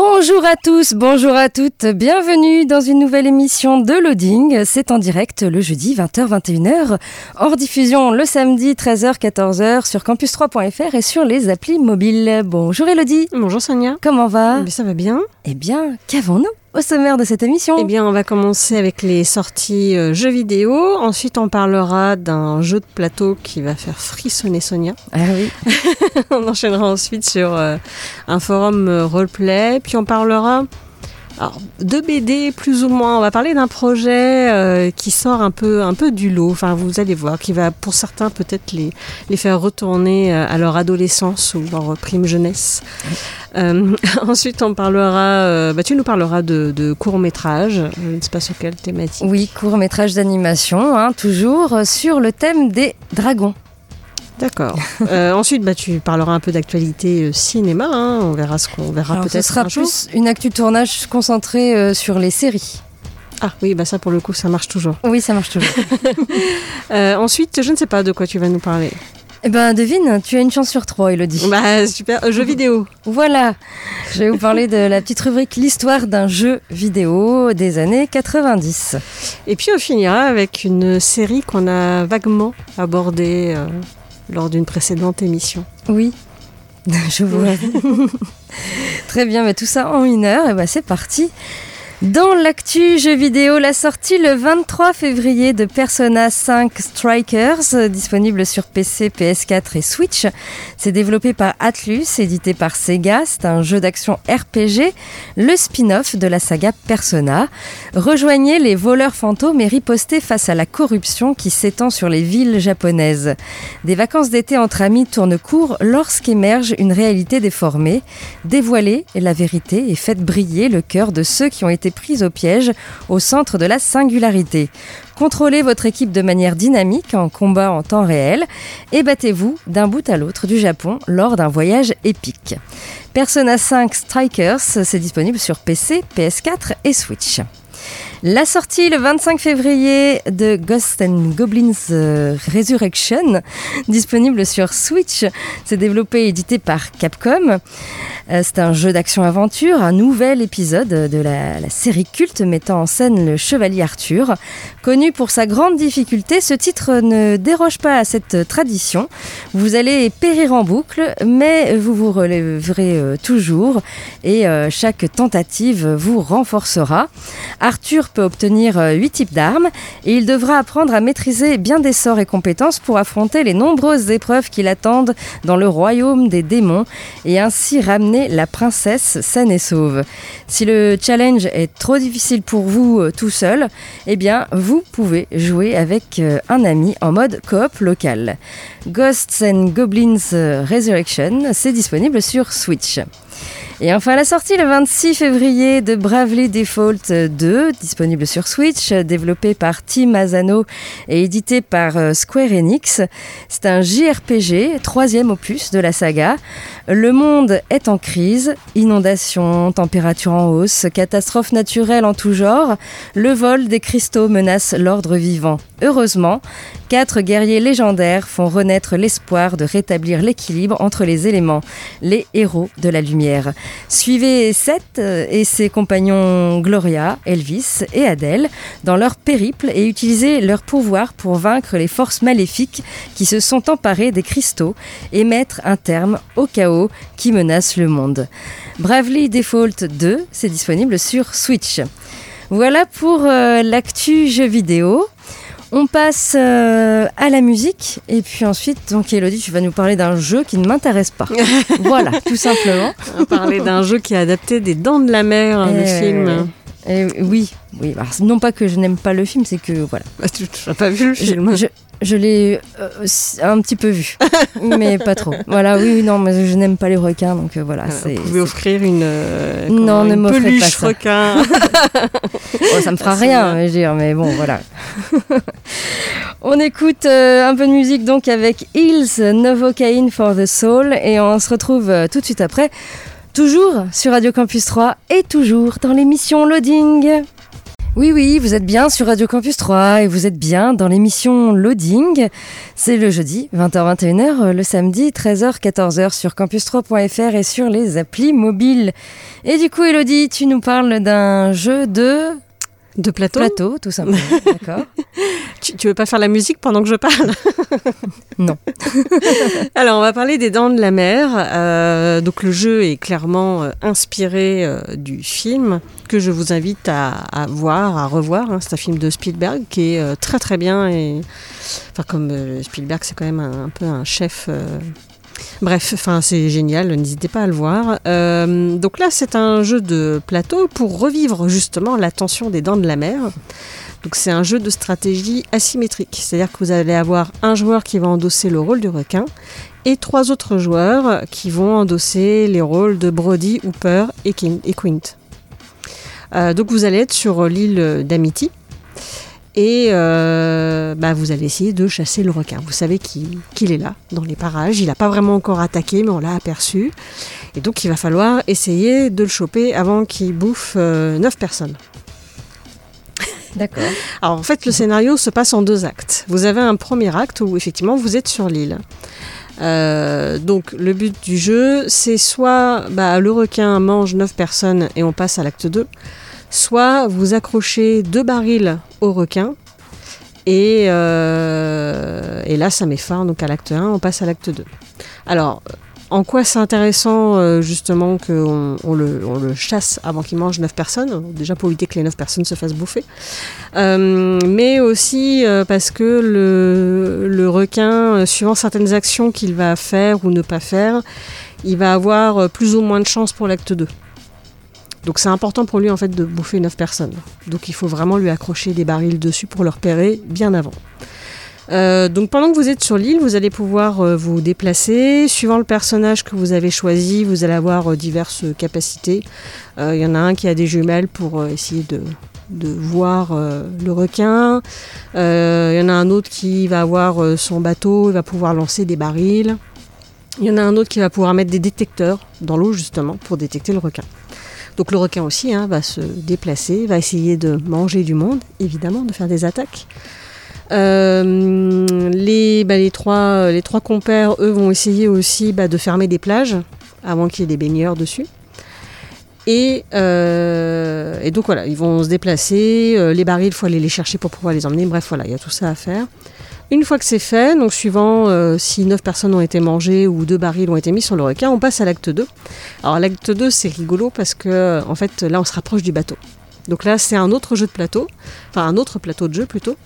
Bonjour à tous, bonjour à toutes, bienvenue dans une nouvelle émission de Loading. C'est en direct le jeudi 20h-21h, hors diffusion le samedi 13h-14h sur campus3.fr et sur les applis mobiles. Bonjour Elodie. Bonjour Sonia. Comment va? Ça va bien Eh bien, qu'avons-nous? Au sommaire de cette émission Eh bien, on va commencer avec les sorties euh, jeux vidéo. Ensuite, on parlera d'un jeu de plateau qui va faire frissonner Sonia. Ah oui. on enchaînera ensuite sur euh, un forum euh, roleplay. Puis on parlera alors, de BD plus ou moins. On va parler d'un projet euh, qui sort un peu, un peu du lot. Enfin, vous allez voir, qui va pour certains peut-être les, les faire retourner euh, à leur adolescence ou leur prime jeunesse. Euh, ensuite, on parlera. bah, tu nous parleras de, de courts métrages. Je ne sais pas sur quelle thématique? Oui, court métrage d'animation, hein, toujours sur le thème des dragons. D'accord. Euh, ensuite, bah, tu parleras un peu d'actualité euh, cinéma. hein. On verra ce qu'on verra Alors, ce peut-être. sera un jour. plus une actu tournage concentrée euh, sur les séries. Ah oui, bah ça pour le coup, ça marche toujours. Oui, ça marche toujours. Ensuite, je ne sais pas de quoi tu vas nous parler. eh ben, devine, tu as une chance sur trois, Elodie. Bah super, euh, jeux vidéo. Voilà, je vais vous parler de la petite rubrique L'histoire d'un jeu vidéo des années 90. Et puis on finira avec une série qu'on a vaguement abordée euh, lors d'une précédente émission. Oui, je vois. Très bien, mais tout ça en une heure, et ben c'est parti. Dans l'actu jeu vidéo, la sortie le 23 février de Persona 5 Strikers, disponible sur PC, PS4 et Switch. C'est développé par Atlus, édité par Sega. C'est un jeu d'action RPG, le spin-off de la saga Persona. Rejoignez les voleurs fantômes et ripostez face à la corruption qui s'étend sur les villes japonaises. Des vacances d'été entre amis tournent court lorsqu'émerge une réalité déformée. Dévoilez la vérité et faites briller le cœur de ceux qui ont été pris au piège au centre de la singularité. Contrôlez votre équipe de manière dynamique en combat en temps réel et battez-vous d'un bout à l'autre du Japon lors d'un voyage épique. Persona 5 Strikers, c'est disponible sur PC, PS4 et Switch. La sortie le 25 février de Ghosts and Goblins euh, Resurrection, disponible sur Switch. C'est développé et édité par Capcom. Euh, c'est un jeu d'action-aventure, un nouvel épisode de la, série culte mettant en scène le chevalier Arthur. Connu pour sa grande difficulté, ce titre ne déroge pas à cette tradition. Vous allez périr en boucle, mais vous vous relèverez euh, toujours et chaque tentative vous renforcera. Arthur peut obtenir 8 types d'armes et il devra apprendre à maîtriser bien des sorts et compétences pour affronter les nombreuses épreuves qui l'attendent dans le royaume des démons et ainsi ramener la princesse saine et sauve. Si le challenge est trop difficile pour vous euh, tout seul, eh bien vous pouvez jouer avec euh, un ami en mode coop local. Ghosts and Goblins euh, Resurrection, c'est disponible sur Switch. Et enfin la sortie le 26 février de Bravely Default 2, disponible sur Switch, développé par Team Asano et édité par euh, Square Enix. C'est un JRPG, troisième opus de la saga. Le monde est en crise, inondations, température en hausse, catastrophes naturelles en tout genre. Le vol des cristaux menace l'ordre vivant. Heureusement, quatre guerriers légendaires font renaître l'espoir de rétablir l'équilibre entre les éléments, les héros de la lumière. Suivez Seth et ses compagnons Gloria, Elvis et Adèle dans leur périple et utilisez leur pouvoir pour vaincre les forces maléfiques qui se sont emparées des cristaux et mettre un terme au chaos qui menace le monde. Bravely Default 2, c'est disponible sur Switch. Voilà pour euh, l'actu jeu vidéo. On passe euh, à la musique et puis ensuite, donc Elodie, tu vas nous parler d'un jeu qui ne m'intéresse pas. voilà, tout simplement. On va parler d'un jeu qui est adapté des Dents de la Mer, le Euh, film. Et oui, oui. Alors, non pas que je n'aime pas le film, c'est que voilà. Bah, tu n'as pas vu le film je, je l'ai euh, un petit peu vu, mais pas trop. Voilà, oui, oui, non, mais je n'aime pas les requins, donc euh, voilà. Euh, Vous pouvez offrir une, euh, Non, ne une m'offrez pas peluche ça. requin. Oh, ça me fera rien, je veux dire, mais bon, voilà. on écoute euh, un peu de musique donc avec Hills, Novocaine for the Soul, et on se retrouve tout de suite après, toujours sur Radio Campus 3 et toujours dans l'émission Loading. Oui, oui, vous êtes bien sur Radio Campus 3 et vous êtes bien dans l'émission Loading. C'est le jeudi, 20h-21h, euh, le samedi, 13h-14h sur campus3.fr et sur les applis mobiles. Et du coup, Elodie, tu nous parles d'un jeu de De plateau. plateau, tout simplement. D'accord. Tu, tu veux pas faire la musique pendant que je parle Non. Alors, on va parler des Dents de la Mer. Euh, donc, le jeu est clairement euh, inspiré euh, du film que je vous invite à, à voir, à revoir. hein. C'est un film de Spielberg qui est très très bien. Et, enfin, comme Spielberg, c'est quand même un, un peu un chef. Bref, c'est génial, n'hésitez pas à le voir. Euh, donc là, c'est un jeu de plateau pour revivre justement la tension des dents de la mer. Donc c'est un jeu de stratégie asymétrique, c'est-à-dire que vous allez avoir un joueur qui va endosser le rôle du requin et trois autres joueurs qui vont endosser les rôles de Brody, Hooper et Quint. Euh, donc vous allez être sur l'île d'Amity et euh, bah, vous allez essayer de chasser le requin. Vous savez qu'il est là, dans les parages. Il n'a pas vraiment encore attaqué, mais on l'a aperçu. Et donc il va falloir essayer de le choper avant qu'il bouffe euh, neuf personnes. D'accord. Alors en fait, le scénario se passe en deux actes. Vous avez un premier acte où effectivement vous êtes sur l'île. Euh, donc le but du jeu, c'est soit bah, le requin mange 9 personnes et on passe à l'acte 2, soit vous accrochez deux barils au requin et, euh, là ça met fin donc à l'acte 1, on passe à l'acte 2. Alors en quoi c'est intéressant euh, justement qu'on on le, chasse avant qu'il mange 9 personnes? Déjà pour éviter que les 9 personnes se fassent bouffer. Euh, mais aussi parce que le, requin, suivant certaines actions qu'il va faire ou ne pas faire, il va avoir plus ou moins de chance pour l'acte 2. Donc c'est important pour lui en fait de bouffer 9 personnes. Donc il faut vraiment lui accrocher des barils dessus pour le repérer bien avant. Euh, donc pendant que vous êtes sur l'île, vous allez pouvoir euh, vous déplacer. Suivant le personnage que vous avez choisi, vous allez avoir euh, diverses capacités. Il y en a un qui a des jumelles pour essayer de, voir le requin. Il y en a un autre qui va avoir son bateau, il va pouvoir lancer des barils. Il y en a un autre qui va pouvoir mettre des détecteurs dans l'eau justement pour détecter le requin. Donc le requin aussi hein, va se déplacer, va essayer de manger du monde, évidemment, de faire des attaques. Euh, les, bah, les, trois, compères, eux, vont essayer aussi bah, de fermer des plages avant qu'il y ait des baigneurs dessus. Et, euh, donc voilà, ils vont se déplacer. euh, les barils, il faut aller les chercher pour pouvoir les emmener. Bref, voilà, il y a tout ça à faire. Une fois que c'est fait, donc suivant euh, si 9 personnes ont été mangées ou deux barils ont été mis sur le requin, on passe à l'acte 2. Alors l'acte 2, c'est rigolo parce que en fait là, on se rapproche du bateau. Donc là, c'est un autre jeu de plateau, enfin un autre plateau de jeu plutôt,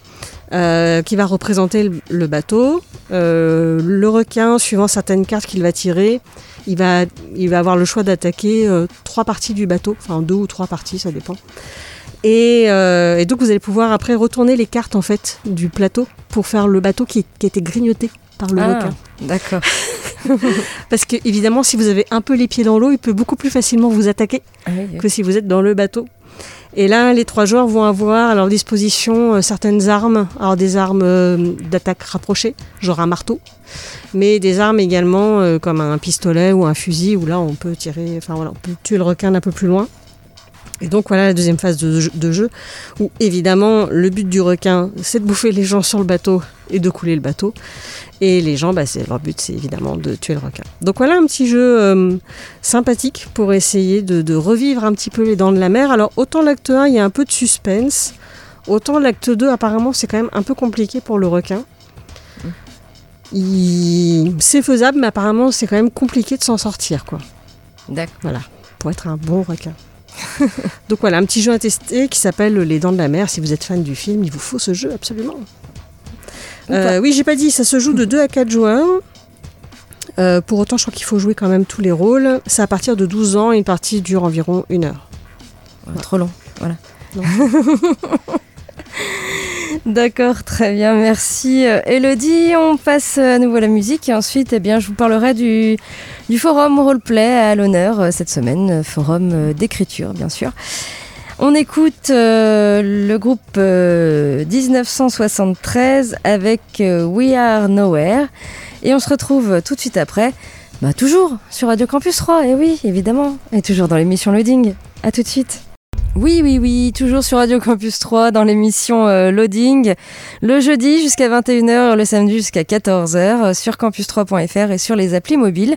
euh, qui va représenter le, bateau. Euh, le requin, suivant certaines cartes qu'il va tirer, il va, avoir le choix d'attaquer trois parties du bateau, enfin deux ou trois parties, ça dépend. Et, euh, et donc vous allez pouvoir après retourner les cartes en fait du plateau pour faire le bateau qui, qui a été grignoté par le Ah, requin. d'accord. Parce que évidemment, si vous avez un peu les pieds dans l'eau, il peut beaucoup plus facilement vous attaquer Ah oui, que si vous êtes dans le bateau. Et là, les trois joueurs vont avoir à leur disposition euh, certaines armes, alors des armes euh, d'attaque rapprochée, genre un marteau, mais des armes également euh, comme un pistolet ou un fusil, où là on peut tirer, enfin voilà, on peut tuer le requin d'un peu plus loin. Et donc voilà la deuxième phase de, jeu- de jeu, où évidemment le but du requin, c'est de bouffer les gens sur le bateau et de couler le bateau. Et les gens, bah, leur but, c'est évidemment de tuer le requin. Donc voilà un petit jeu euh, sympathique pour essayer de, de revivre un petit peu les dents de la mer. Alors autant l'acte 1, il y a un peu de suspense, autant l'acte 2, apparemment, c'est quand même un peu compliqué pour le requin. Il- C'est faisable, mais apparemment, c'est quand même compliqué de s'en sortir, quoi. D'accord. Voilà, pour être un bon requin. Donc voilà, un petit jeu à tester qui s'appelle Les Dents de la Mer. Si vous êtes fan du film, il vous faut ce jeu absolument. Euh, oui, j'ai pas dit, ça se joue de 2 à 4 joueurs. Euh, pour autant, je crois qu'il faut jouer quand même tous les rôles. C'est à partir de 12 ans, une partie dure environ une heure. Trop long. Voilà. D'accord, très bien, merci euh, Elodie. On passe à nouveau à la musique et ensuite eh bien, je vous parlerai du, forum roleplay à l'honneur euh, cette semaine, euh, forum d'écriture bien sûr. On écoute le groupe 1973 avec We Are Nowhere et on se retrouve tout de suite après, bah, toujours sur Radio Campus 3, et oui évidemment, et toujours dans l'émission Loading. A tout de suite. Oui, oui, oui, toujours sur Radio Campus 3 dans l'émission euh, Loading, le jeudi jusqu'à 21h, le samedi jusqu'à 14h euh, sur campus3.fr et sur les applis mobiles.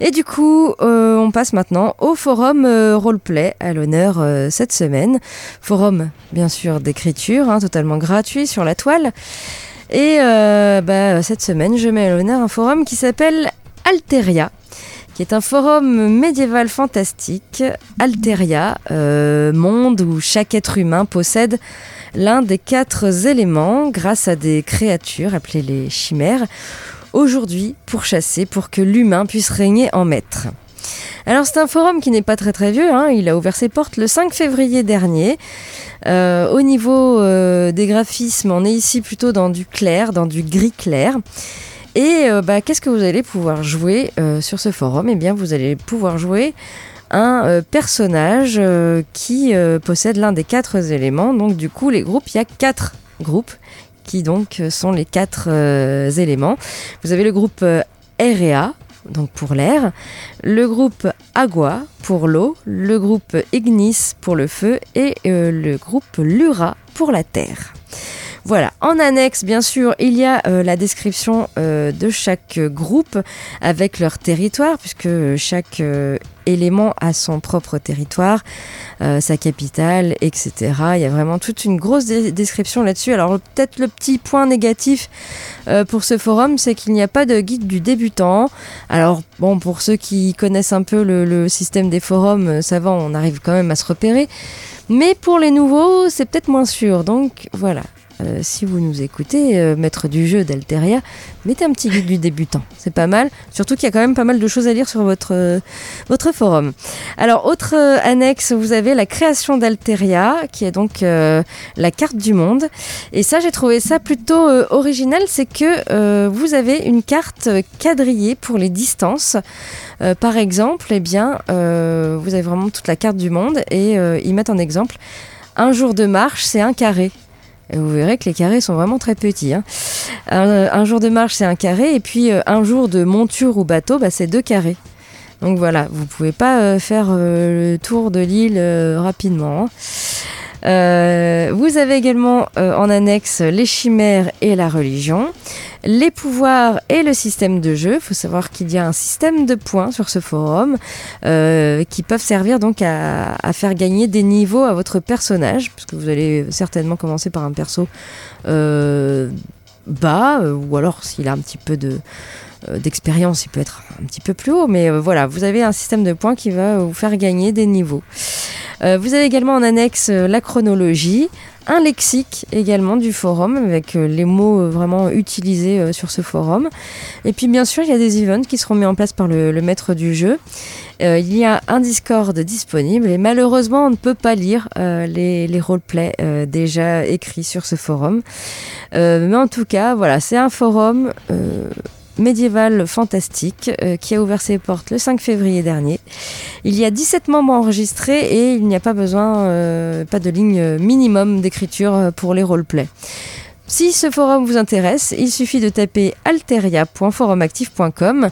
Et du coup, euh, on passe maintenant au forum roleplay à l'honneur cette semaine. Forum, bien sûr, d'écriture, hein, totalement gratuit sur la toile. Et bah, cette semaine, je mets à l'honneur un forum qui s'appelle Alteria qui est un forum médiéval fantastique, Alteria, euh, monde où chaque être humain possède l'un des quatre éléments grâce à des créatures appelées les chimères, aujourd'hui pour chasser, pour que l'humain puisse régner en maître. Alors c'est un forum qui n'est pas très très vieux, hein. il a ouvert ses portes le 5 février dernier. Euh, au niveau euh, des graphismes, on est ici plutôt dans du clair, dans du gris clair. Et euh, bah, qu'est-ce que vous allez pouvoir jouer euh, sur ce forum? Eh bien, vous allez pouvoir jouer un euh, personnage qui possède l'un des quatre éléments. Donc, du coup, les groupes, il y a quatre groupes qui donc sont les quatre éléments. Vous avez le groupe REA, donc pour l'air, le groupe Agua pour l'eau, le groupe Ignis pour le feu et le groupe Lura pour la terre. Voilà, en annexe, bien sûr, il y a euh, la description euh, de chaque groupe avec leur territoire, puisque chaque euh, élément a son propre territoire, sa capitale, etc. Il y a vraiment toute une grosse description là-dessus. Alors peut-être le petit point négatif pour ce forum, c'est qu'il n'y a pas de guide du débutant. Alors bon, pour ceux qui connaissent un peu le, le système des forums, ça va, on arrive quand même à se repérer. Mais pour les nouveaux, c'est peut-être moins sûr. Donc voilà, euh, si vous nous écoutez, euh, maître du jeu d'Alteria, mettez un petit guide du débutant. C'est pas mal. Surtout qu'il y a quand même pas mal de choses à lire sur votre, euh, votre forum. Alors, autre annexe, vous avez la création d'Alteria, qui est donc la carte du monde. Et ça, j'ai trouvé ça plutôt original. C'est que vous avez une carte quadrillée pour les distances. par exemple, eh bien, vous avez vraiment toute la carte du monde et ils mettent en exemple un jour de marche, c'est un carré. Vous verrez que les carrés sont vraiment très petits. Hein. Un, jour de marche, c'est un carré, et puis euh, un jour de monture ou bateau, bah, c'est deux carrés. Donc voilà, vous pouvez pas euh, faire euh, le tour de l'île rapidement. Hein. Euh, vous avez également euh, en annexe les chimères et la religion, les pouvoirs et le système de jeu. Il faut savoir qu'il y a un système de points sur ce forum euh, qui peuvent servir donc à, à, faire gagner des niveaux à votre personnage, puisque vous allez certainement commencer par un perso bas, ou alors s'il a un petit peu de d'expérience, il peut être un petit peu plus haut, mais voilà, vous avez un système de points qui va vous faire gagner des niveaux. Euh, vous avez également en annexe euh, la chronologie, un lexique également du forum avec euh, les mots vraiment utilisés sur ce forum. Et puis bien sûr, il y a des events qui seront mis en place par le, maître du jeu. il y a un Discord disponible et malheureusement, on ne peut pas lire les, les roleplays déjà écrits sur ce forum. mais en tout cas, voilà, c'est un forum médiéval fantastique euh, qui a ouvert ses portes le 5 février dernier. Il y a 17 membres enregistrés et il n'y a pas besoin, euh, pas de ligne minimum d'écriture euh, pour les roleplays. Si ce forum vous intéresse, il suffit de taper alteria.forumactif.com.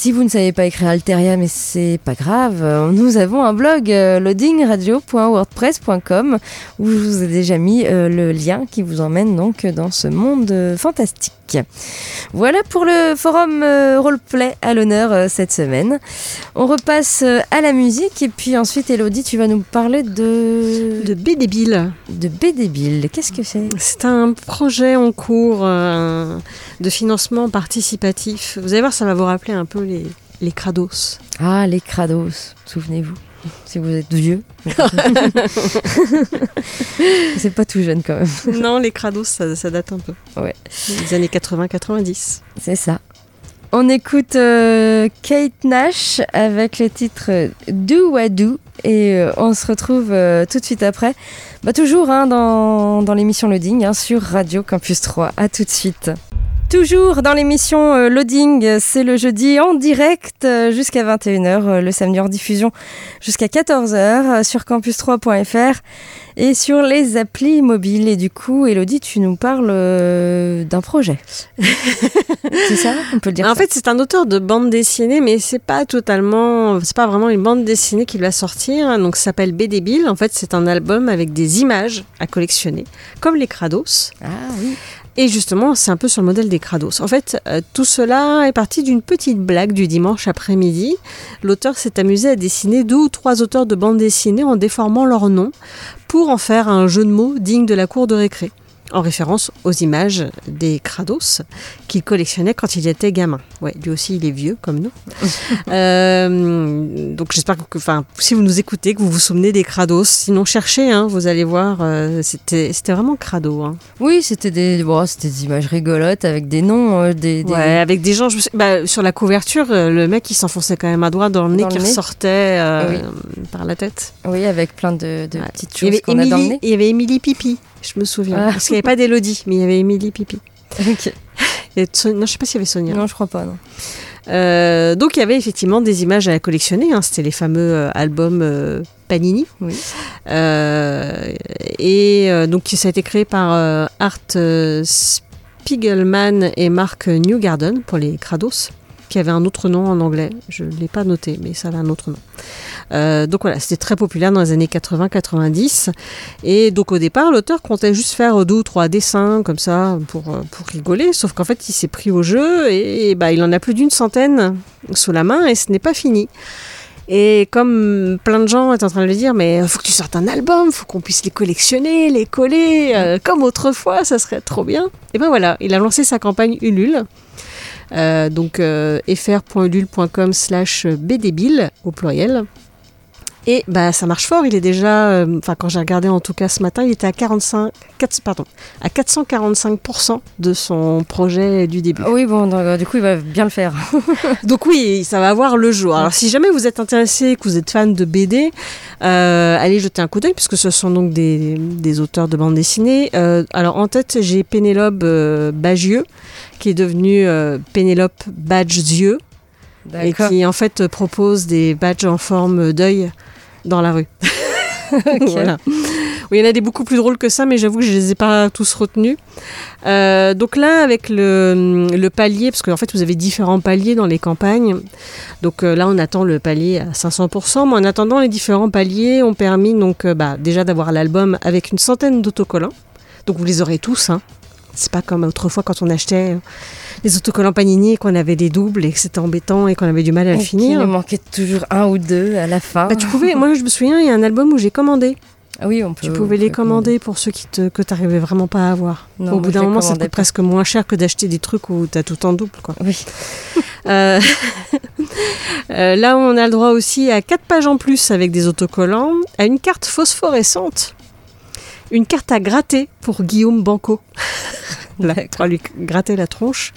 Si vous ne savez pas écrire Alteria, mais c'est pas grave, nous avons un blog loadingradio.wordpress.com où je vous ai déjà mis le lien qui vous emmène donc dans ce monde fantastique. Voilà pour le forum euh, roleplay à l'honneur euh, cette semaine. On repasse euh, à la musique et puis ensuite Elodie, tu vas nous parler de... De B-Débile. De B-Débile, qu'est-ce que c'est? C'est un projet en cours de financement participatif. Vous allez voir, ça va vous rappeler un peu les, les crados. Ah, les crados, souvenez-vous si vous êtes vieux. c'est pas tout jeune quand même. Non, les crados, ça, date un peu. Ouais. Les années 80-90. C'est ça. On écoute euh, Kate Nash avec le titre Do What Do et euh, on se retrouve euh, tout de suite après. Bah, toujours hein, dans, dans l'émission Loading hein, sur Radio Campus 3. À tout de suite. Toujours dans l'émission euh, Loading, c'est le jeudi en direct euh, jusqu'à 21h, euh, le samedi en diffusion jusqu'à 14h euh, sur campus3.fr et sur les applis mobiles. Et du coup, Elodie, tu nous parles d'un projet. c'est ça? On peut le dire En ça. fait, c'est un auteur de bande dessinée, mais c'est pas totalement, c'est pas vraiment une bande dessinée qu'il va sortir. Donc, ça s'appelle BD Bill. En fait, c'est un album avec des images à collectionner, comme les Krados. Ah oui. Et justement, c'est un peu sur le modèle des Krados. En fait, euh, tout cela est parti d'une petite blague du dimanche après-midi. L'auteur s'est amusé à dessiner deux ou trois auteurs de bande dessinée en déformant leur nom pour en faire un jeu de mots digne de la cour de récré, en référence aux images des Krados qu'il collectionnait quand il était gamin. Ouais, lui aussi, il est vieux comme nous. Euh, donc j'espère que, enfin, si vous nous écoutez, que vous vous souvenez des Krados. Sinon, cherchez, hein, vous allez voir, euh, c'était vraiment crado. Hein. Oui, c'était des, bon, des images rigolotes avec des noms, euh, des, des- Ouais, avec des gens. je bah, sur la couverture, euh, le mec il s'enfonçait quand même un doigt dans le nez Dans le qui nez. ressortait euh, Oui. par la tête. Oui, avec plein de, de Ouais. petites choses qu'on a dans le nez. il y avait Émilie Pipi, je me souviens. Ah. Parce qu'il n'y avait pas d'Élodie, mais il y avait Émilie Pipi. Ok. Et Son- non, je sais pas s'il y avait Sonia. Non, je crois pas, non. Euh, donc il y avait effectivement des images à collectionner. hein. C'était les fameux euh, albums euh, Panini. Oui. Et donc ça a été créé par Art Spiegelman et Mark Newgarden pour les Krados, qui avait un autre nom en anglais. Je ne l'ai pas noté, mais ça avait un autre nom. Euh, donc voilà, c'était très populaire dans les années 80-90. Et donc au départ, l'auteur comptait juste faire deux ou trois dessins comme ça pour, euh, pour rigoler. Sauf qu'en fait, il s'est pris au jeu et, bah, il en a plus d'une centaine sous la main et ce n'est pas fini. Et comme plein de gens étaient en train de le dire, mais faut que tu sortes un album, faut qu'on puisse les collectionner, les coller, euh, comme autrefois, ça serait trop bien. Et ben voilà, il a lancé sa campagne Ulule. Euh, donc euh, fr.ulule.com slash bdbill au pluriel. Et bah ça marche fort, il est déjà, euh, enfin quand j'ai regardé en tout cas ce matin, il était à 45, 4, pardon, à 445% de son projet du début. Oui, bon, donc, euh, du coup, il va bien le faire. Donc oui, ça va avoir le jour. Alors si jamais vous êtes intéressé, que vous êtes fan de BD, euh, allez jeter un coup d'œil puisque ce sont donc des, des auteurs de bande dessinée. Euh, alors en tête, j'ai Pénélope Bagieux qui est devenue Pénélope Badge-Yeux et qui en fait propose des badges en forme d'œil dans la rue. Voilà. Oui, il y en a des beaucoup plus drôles que ça, mais j'avoue que je les ai pas tous retenus. Euh, donc là, avec le, le palier, parce qu'en fait, vous avez différents paliers dans les campagnes. Donc euh, là, on attend le palier à 500%, mais en attendant, les différents paliers ont permis donc euh, bah, déjà d'avoir l'album avec une centaine d'autocollants. Donc vous les aurez tous. Hein. C'est pas comme autrefois quand on achetait les autocollants Panini et qu'on avait des doubles et que c'était embêtant et qu'on avait du mal à le finir. nous manquait toujours un ou deux à la fin. Bah, tu pouvais, moi je me souviens, il y a un album où j'ai commandé. Ah oui, on peut. Tu pouvais on les commander pour ceux qui te, que tu n'arrivais vraiment pas à avoir. Non, Au bout d'un moment, ça coûte presque moins cher que d'acheter des trucs où tu as tout en double. Quoi. Oui. Euh, euh, là, on a le droit aussi à 4 pages en plus avec des autocollants, à une carte phosphorescente, une carte à gratter pour Guillaume Banco. Là, pour lui gratter la tronche.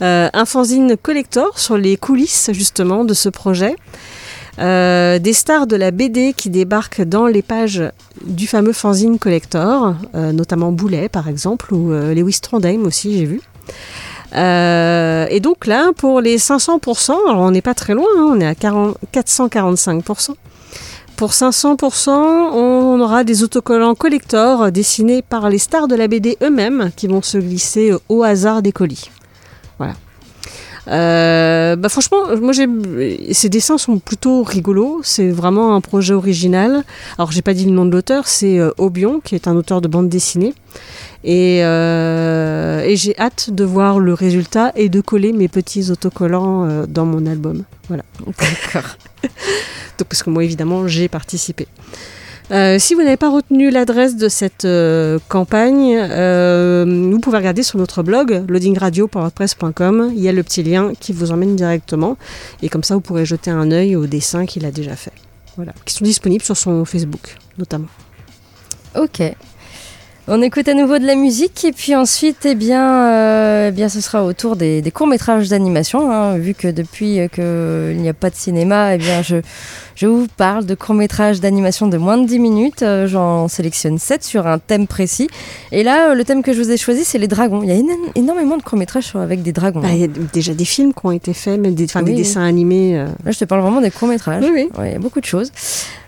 Euh, un fanzine collector sur les coulisses justement de ce projet. Euh, des stars de la BD qui débarquent dans les pages du fameux fanzine collector, euh, notamment Boulet par exemple, ou euh, Lewis Trondheim aussi, j'ai vu. Euh, et donc là, pour les 500%, alors on n'est pas très loin, hein, on est à 40 445%. Pour 500%, on aura des autocollants collector dessinés par les stars de la BD eux-mêmes qui vont se glisser au hasard des colis. Euh, bah franchement, moi j'ai ces dessins sont plutôt rigolos. C'est vraiment un projet original. Alors j'ai pas dit le nom de l'auteur, c'est euh, Obion qui est un auteur de bande dessinée. Et, euh, et j'ai hâte de voir le résultat et de coller mes petits autocollants euh, dans mon album. Voilà. D'accord. Donc, parce que moi, évidemment, j'ai participé. Euh, si vous n'avez pas retenu l'adresse de cette euh, campagne, euh, vous pouvez regarder sur notre blog loadingradio.wordpress.com. Il y a le petit lien qui vous emmène directement. Et comme ça, vous pourrez jeter un œil aux dessins qu'il a déjà fait. Voilà. Qui sont disponibles sur son Facebook, notamment. Ok. On écoute à nouveau de la musique et puis ensuite, eh bien, eh bien ce sera au tour des, des courts-métrages d'animation. hein, vu que depuis qu'il n'y a pas de cinéma, eh bien, je, je vous parle de courts-métrages d'animation de moins de 10 minutes. Euh, J'en sélectionne 7 sur un thème précis. Et là, euh, le thème que je vous ai choisi, c'est les dragons. Il y a éno- énormément de courts-métrages avec des dragons. Bah, Il y a déjà des films qui ont été faits, même des, des Oui. dessins animés. euh. Là, je te parle vraiment des courts-métrages. Oui, oui. Ouais, il y a beaucoup de choses.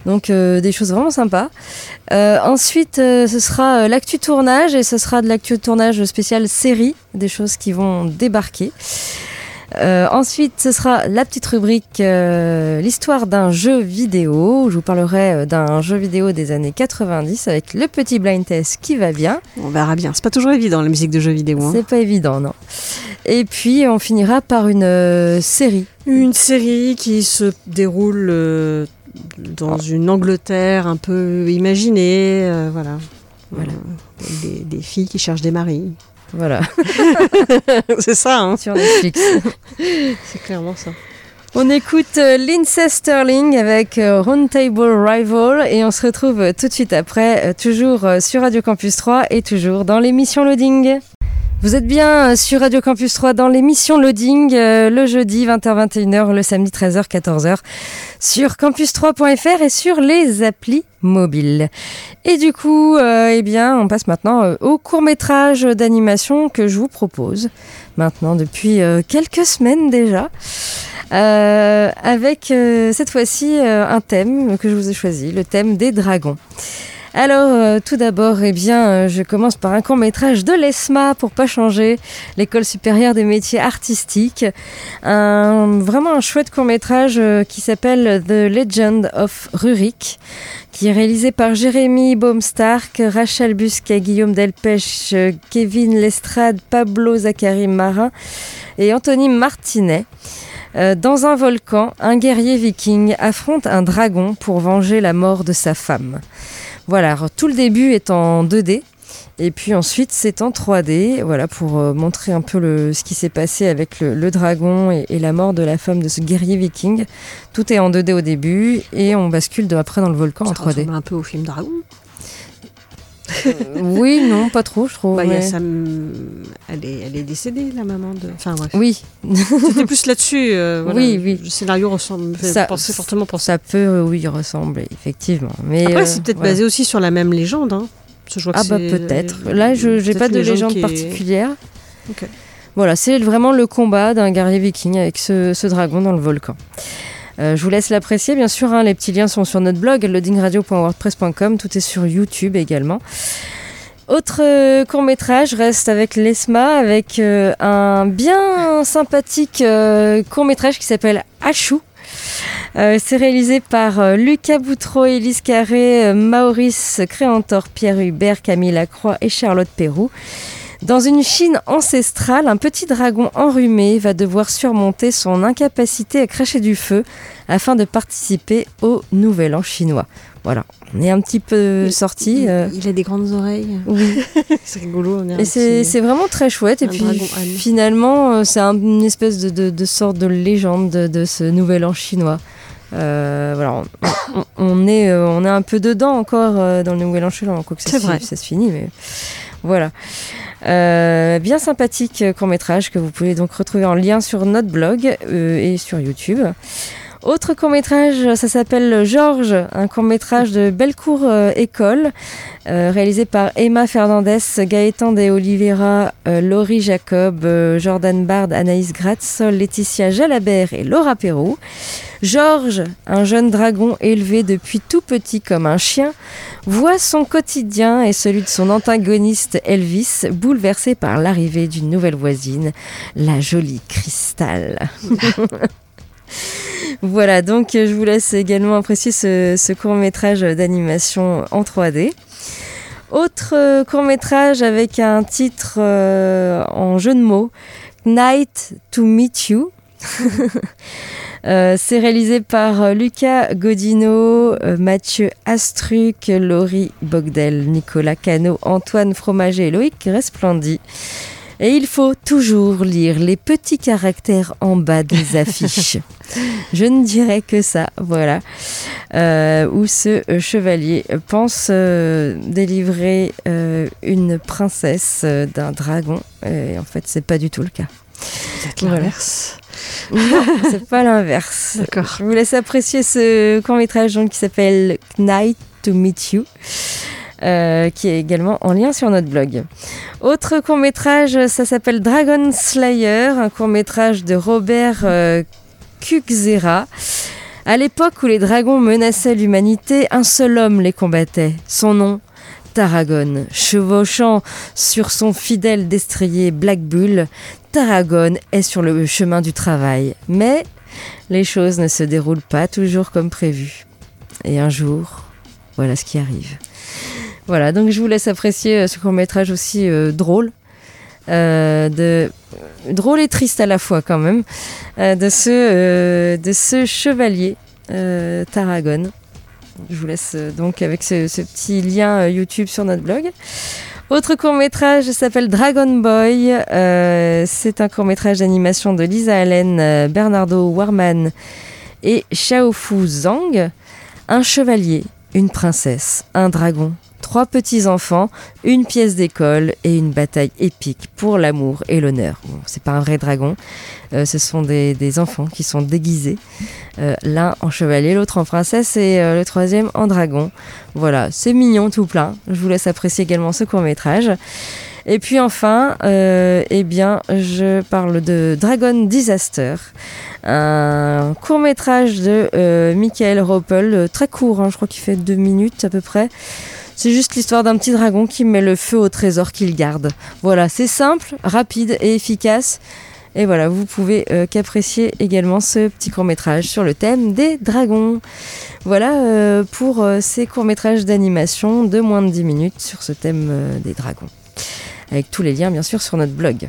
Donc, euh, des choses vraiment sympas. Euh, ensuite, ce sera l'actu tournage et ce sera de l'actu tournage spécial série, des choses qui vont débarquer. Euh, ensuite, ce sera la petite rubrique euh, l'histoire d'un jeu vidéo. où Je vous parlerai euh, d'un jeu vidéo des années 90 avec le petit blind test qui va bien. On verra bien. C'est pas toujours évident la musique de jeux vidéo. hein. C'est pas évident, non. Et puis, on finira par une euh, série. Une série qui se déroule dans une Angleterre un peu imaginée, voilà. Voilà. Des, des filles qui cherchent des maris. Voilà, c'est ça, hein sur Netflix. c'est clairement ça. On écoute euh, Lindsay Sterling avec euh, Roundtable Rival et on se retrouve euh, tout de suite après, toujours sur Radio Campus 3 et toujours dans l'émission Loading. Vous êtes bien euh, sur Radio Campus 3 dans l'émission Loading euh, le jeudi 20h-21h, le samedi 13h-14h sur campus3.fr et sur les applis mobiles. Et du coup, euh, eh bien, on passe maintenant au court métrage d'animation que je vous propose maintenant depuis quelques semaines déjà. Avec cette fois-ci un thème que je vous ai choisi, le thème des dragons. Alors, euh, tout d'abord, eh bien, euh, je commence par un court métrage de l'ESMA pour pas changer, l'école supérieure des métiers artistiques. Un, vraiment un chouette court métrage qui s'appelle The Legend of Rurik, qui est réalisé par Jérémy Baumstark, Rachel Busquet, Guillaume Delpech, euh, Kevin Lestrade, Pablo Zachary Marin et Anthony Martinet. Euh, dans un volcan, un guerrier viking affronte un dragon pour venger la mort de sa femme. Voilà, alors, tout le début est en 2D. Et puis ensuite, c'est en 3D, voilà, pour euh, montrer un peu le, ce qui s'est passé avec le, le dragon et, et la mort de la femme de ce guerrier viking. Tout est en 2D au début et on bascule de après dans le volcan en Ça 3D. ressemble un peu au film Dragon. oui, non, pas trop, je trouve. Bah, il y a mais- Sam- Elle, est, elle est décédée, la maman de. Enfin bref. Oui, C'était plus là-dessus. euh, voilà. Oui, oui. Le scénario ressemble, Ça- penser fortement pour ça. ça peut, euh, oui, ressembler, effectivement. Mais Après, euh, c'est peut-être voilà. basé aussi sur la même légende. Hein. Je vois Ah bah peut-être. Là, je peut-être pas de légende est- particulière. Ok. Voilà, c'est vraiment le combat d'un guerrier viking avec ce, ce dragon dans le volcan. Euh, je vous laisse l'apprécier, bien sûr. hein, les petits liens sont sur notre blog, loadingradio.wordpress.com. Tout est sur YouTube également. Autre euh, court métrage reste avec l'ESMA, avec euh, un bien sympathique court métrage qui s'appelle Achou. C'est réalisé par Lucas Boutreau, Élise Carré, Maurice Créantor, Pierre Hubert, Camille Lacroix et Charlotte Perrou. Dans une Chine ancestrale, un petit dragon enrhumé va devoir surmonter son incapacité à cracher du feu afin de participer au Nouvel An chinois. Voilà, on est un petit peu sorti. Il, euh, il a des grandes oreilles. oui, C'est rigolo. On et c'est petit- vraiment très chouette. Et un puis finalement, euh, c'est un- une espèce de, de- de sorte de légende de, de ce nouvel an chinois. Euh, voilà, on, est, on est un peu dedans encore dans le nouvel an chinois, quoi que ça, C'est se, vrai. ça se finit, mais voilà. Euh, bien sympathique court métrage que vous pouvez donc retrouver en lien sur notre blog euh, et sur YouTube. Autre court métrage, ça s'appelle Georges, un court métrage de Bellecour euh, École, euh, réalisé par Emma Fernandez, Gaëtan de Oliveira, euh, Laurie Jacob, Jordan Bard, Anaïs Gratz, Laetitia Jalabert et Laura Perrault. Georges, un jeune dragon élevé depuis tout petit comme un chien, voit son quotidien et celui de son antagoniste Elvis bouleversé par l'arrivée d'une nouvelle voisine, la jolie Cristal. Voilà, donc euh, je vous laisse également apprécier ce, court métrage d'animation en 3D. Autre court métrage avec un titre euh, en jeu de mots, Night to Meet You. Euh, c'est réalisé par euh, Lucas Godino, euh, Mathieu Astruc, Laurie Bogdel, Nicolas Cano, Antoine Fromager et Loïc Resplendi. Et il faut toujours lire les petits caractères en bas des affiches. Je ne dirais que ça, voilà. Euh, où ce chevalier pense euh, délivrer euh, une princesse euh, d'un dragon. Et en fait, c'est pas du tout le cas. C'est Voilà. l'inverse. Non, c'est pas l'inverse. D'accord. Je vous laisse apprécier ce court métrage qui s'appelle Knight to Meet You. Euh, qui est également en lien sur notre blog. Autre court métrage, ça s'appelle Dragon Slayer, un court métrage de Robert euh. À l'époque où les dragons menaçaient l'humanité, un seul homme les combattait. Son nom, Tarragon. Chevauchant sur son fidèle destrier Black Bull, Tarragon est sur le chemin du travail. Mais les choses ne se déroulent pas toujours comme prévu. Et un jour, voilà ce qui arrive. Voilà, donc je vous laisse apprécier euh, ce court métrage aussi euh, drôle. euh, drôle et triste à la fois quand même de ce chevalier euh, Tarragon je vous laisse donc avec ce, petit lien YouTube sur notre blog. Autre court métrage s'appelle Dragon Boy c'est un court métrage d'animation de Lisa Allen Bernardo Warman et Xiaofu Zhang. Un chevalier une princesse un dragon trois petits-enfants, une pièce d'école et une bataille épique pour l'amour et l'honneur. Bon, c'est pas un vrai dragon, euh, ce sont des, enfants qui sont déguisés, euh, l'un en chevalier, l'autre en princesse et euh, le troisième en dragon. Voilà, c'est mignon tout plein. Je vous laisse apprécier également ce court métrage. Et puis enfin, eh bien, je parle de Dragon Disaster, un court métrage de Michael Roppel, très court, hein, je crois qu'il fait deux minutes à peu près. C'est juste l'histoire d'un petit dragon qui met le feu au trésor qu'il garde. Voilà, c'est simple, rapide et efficace. Et voilà, vous pouvez euh, qu'apprécier également ce petit court métrage sur le thème des dragons. Voilà euh, pour euh, ces courts métrages d'animation de moins de 10 minutes sur ce thème des dragons. Avec tous les liens bien sûr sur notre blog.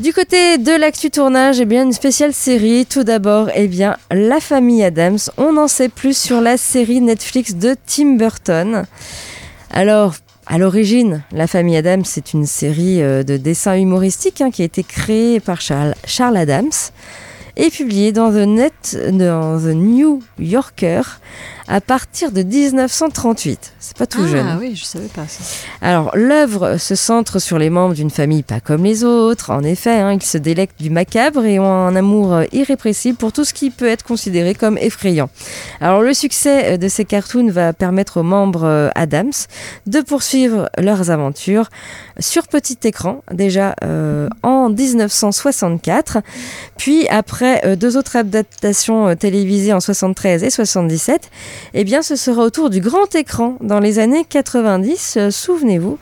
Du côté de l'actu tournage, eh bien une spéciale série. Tout d'abord, eh bien La famille Adams. On en sait plus sur la série Netflix de Tim Burton. Alors, à l'origine, La famille Adams, c'est une série euh, de dessins humoristiques hein, qui a été créée par Charles, Adams et publiée dans The New Yorker à partir de 1938. C'est pas tout ah, jeune. oui, je savais pas ça. Alors, l'œuvre se centre sur les membres d'une famille pas comme les autres. En effet, hein, ils se délectent du macabre et ont un amour euh, irrépressible pour tout ce qui peut être considéré comme effrayant. Alors, le succès euh, de ces cartoons va permettre aux membres euh, Adams de poursuivre leurs aventures sur petit écran, déjà euh, en 1964. Puis, après deux autres adaptations télévisées en 73 et 77, eh bien, ce sera au tour du grand écran dans les années 90. euh, Souvenez-vous,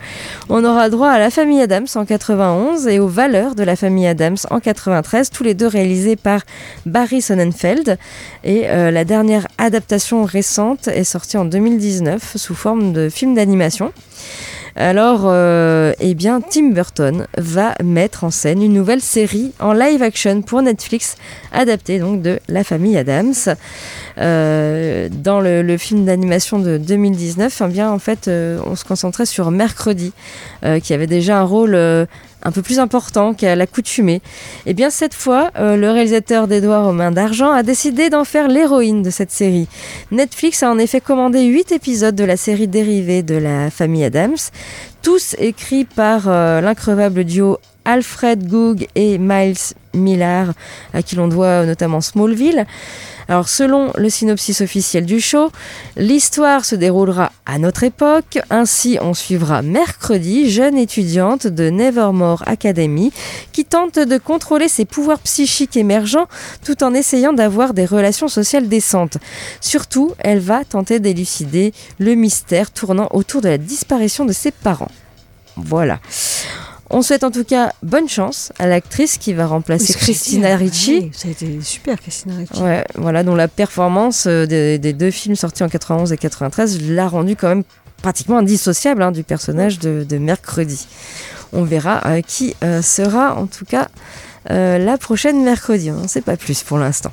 on aura droit à La famille Adams en 91 et aux Valeurs de la famille Adams en 93, tous les deux réalisés par Barry Sonnenfeld. Et euh, la dernière adaptation récente est sortie en 2019 sous forme de film d'animation. Alors, euh, eh bien, Tim Burton va mettre en scène une nouvelle série en live action pour Netflix, adaptée donc de La famille Adams. Euh, dans le, film d'animation de 2019, eh bien, en fait, euh, on se concentrait sur Mercredi, qui avait déjà un rôle un peu plus important qu'à l'accoutumée. Et bien cette fois, euh, le réalisateur d'Edouard aux mains d'argent a décidé d'en faire l'héroïne de cette série. Netflix a en effet commandé 8 épisodes de la série dérivée de la famille Adams, tous écrits par euh, l'increvable duo Alfred Goog et Miles Millar, à qui l'on doit notamment Smallville. Alors selon le synopsis officiel du show, l'histoire se déroulera à notre époque. Ainsi, on suivra mercredi, jeune étudiante de Nevermore Academy, qui tente de contrôler ses pouvoirs psychiques émergents tout en essayant d'avoir des relations sociales décentes. Surtout, elle va tenter d'élucider le mystère tournant autour de la disparition de ses parents. Voilà. On souhaite en tout cas bonne chance à l'actrice qui va remplacer Christina Ricci. Oui, ça a été super, Christina Ricci. Ouais, voilà, dont la performance euh, des, des deux films sortis en 91 et 93 l'a rendu quand même pratiquement indissociable hein, du personnage de, de mercredi. On verra euh, qui euh, sera en tout cas euh, la prochaine mercredi. On n'en sait pas plus pour l'instant.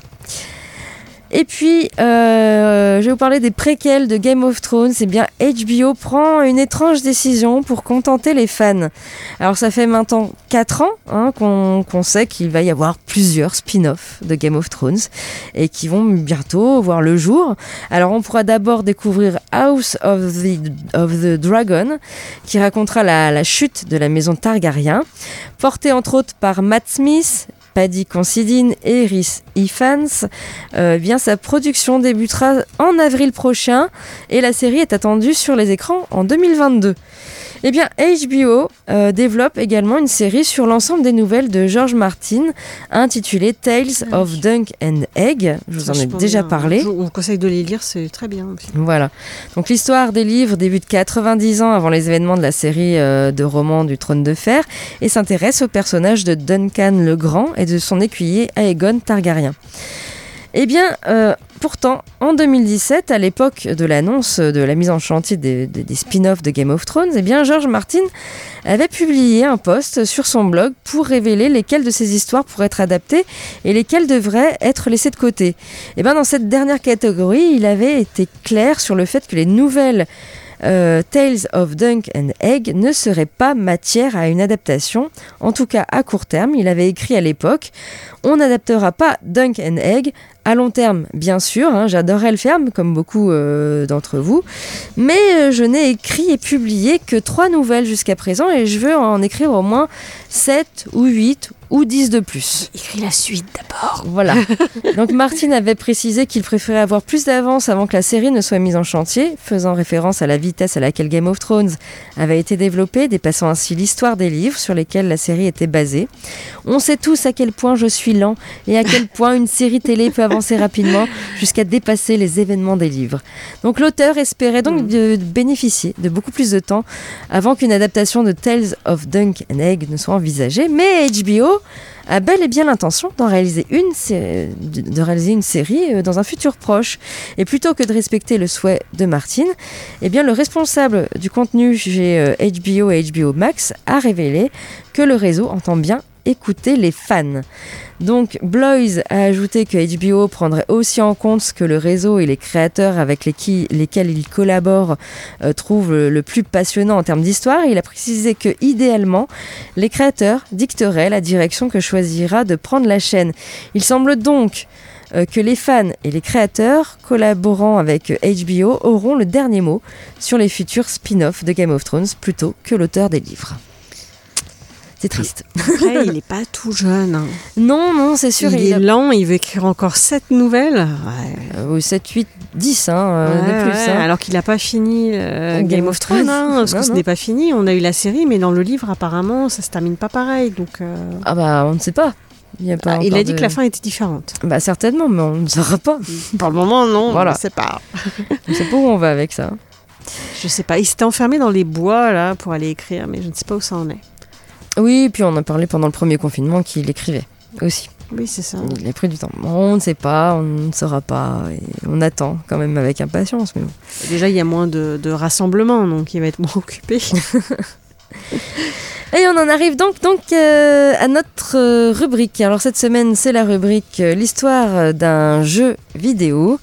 Et puis, euh, je vais vous parler des préquels de Game of Thrones. Eh bien, HBO prend une étrange décision pour contenter les fans. Alors, ça fait maintenant 4 ans hein, qu'on sait qu'il va y avoir plusieurs spin-offs de Game of Thrones et qui vont bientôt voir le jour. Alors, on pourra d'abord découvrir House of the, Dragon, qui racontera la chute de la maison Targaryen, portée entre autres par Matt Smith, Paddy Considine et Rhys Ifans, euh, eh bien sa production débutera en avril prochain et la série est attendue sur les écrans en 2022. Eh bien, HBO euh, développe également une série sur l'ensemble des nouvelles de George Martin intitulée Tales of Dunk and Egg. Je vous en ai déjà parlé. Vous conseille de les lire, c'est très bien. Voilà. Donc l'histoire des livres débute 90 ans avant les événements de la série euh, de romans du Trône de Fer et s'intéresse au personnage de Duncan le Grand et de son écuyer Aegon Targaryen. Eh bien, euh, pourtant, en 2017, à l'époque de l'annonce de la mise en chantier des, spin-offs de Game of Thrones, eh bien, George Martin avait publié un post sur son blog pour révéler lesquelles de ces histoires pourraient être adaptées et lesquelles devraient être laissées de côté. Et bien, dans cette dernière catégorie, il avait été clair sur le fait que les nouvelles euh, Tales of Dunk and Egg ne seraient pas matière à une adaptation, en tout cas à court terme. Il avait écrit à l'époque On n'adaptera pas Dunk and Egg. À long terme, bien sûr, hein, j'adorerais le faire, comme beaucoup euh, d'entre vous, mais euh, je n'ai écrit et publié que trois nouvelles jusqu'à présent et je veux en écrire au moins 7 ou 8 ou 10 de plus. Écris la suite d'abord. Voilà. Donc Martin avait précisé qu'il préférait avoir plus d'avance avant que la série ne soit mise en chantier, faisant référence à la vitesse à laquelle Game of Thrones avait été développée, dépassant ainsi l'histoire des livres sur lesquels la série était basée. On sait tous à quel point je suis lent et à quel point une série télé peut avancer rapidement jusqu'à dépasser les événements des livres. Donc l'auteur espérait donc de bénéficier de beaucoup plus de temps avant qu'une adaptation de Tales of Dunk and Egg ne soit envisagée, mais HBO a bel et bien l'intention d'en réaliser une, de réaliser une série euh, dans un futur proche. Et plutôt que de respecter le souhait de Martin, eh bien le responsable du contenu chez euh, HBO et HBO Max a révélé que le réseau entend bien écouter les fans. Donc Bloise a ajouté que HBO prendrait aussi en compte ce que le réseau et les créateurs avec lesquels il collabore euh, trouvent le, plus passionnant en termes d'histoire. Il a précisé que idéalement, les créateurs dicteraient la direction que choisira de prendre la chaîne. Il semble donc euh, que les fans et les créateurs collaborant avec HBO auront le dernier mot sur les futurs spin-offs de Game of Thrones plutôt que l'auteur des livres. C'est triste. Après, il n'est pas tout jeune. hein. Non, non, c'est sûr. il, il est a- lent, il veut écrire encore 7 nouvelles. Ouais. Euh, oui, 7, 8, 10, hein, euh, Ouais, de plus. ouais, hein. Alors qu'il n'a pas fini euh, Game of Thrones, hein, parce Non, que ce n'est pas fini. On a eu la série, mais dans le livre, apparemment, ça se termine pas pareil. Donc, euh, Ah bah, on ne sait pas. Il, a pas ah, il encore a dit de- que la fin était différente. Bah certainement, mais on ne saura pas. Pour le moment, non. Voilà. Je sais pas. On sait pas où on va avec ça. Je sais pas. Il s'était enfermé dans les bois là pour aller écrire, mais je ne sais pas où ça en est. Oui, puis on a parlé pendant le premier confinement qu'il écrivait aussi. Oui, c'est ça. Il a pris du temps. On ne sait pas, on ne saura pas. Et on attend quand même avec impatience. Mais bon. Déjà, il y a moins de, de rassemblements, donc il va être moins occupé. Et on en arrive donc, donc euh, à notre euh, rubrique. Alors cette semaine, c'est la rubrique euh, L'histoire d'un jeu vidéo.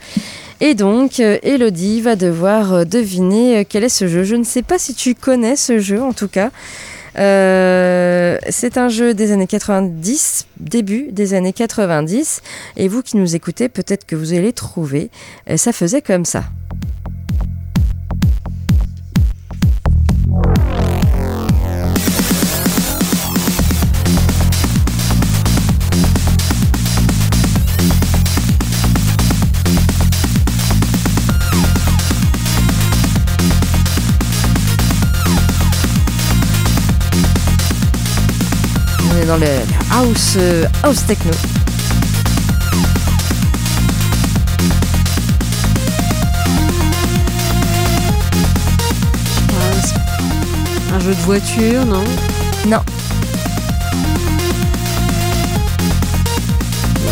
Et donc, Elodie va devoir deviner quel est ce jeu. Je ne sais pas si tu connais ce jeu, en tout cas. Euh, c'est un jeu des années 90, début des années 90. Et vous qui nous écoutez, peut-être que vous allez trouver. Euh, ça faisait comme ça. Dans le le house, euh, house techno. Un jeu de voiture, non? Non.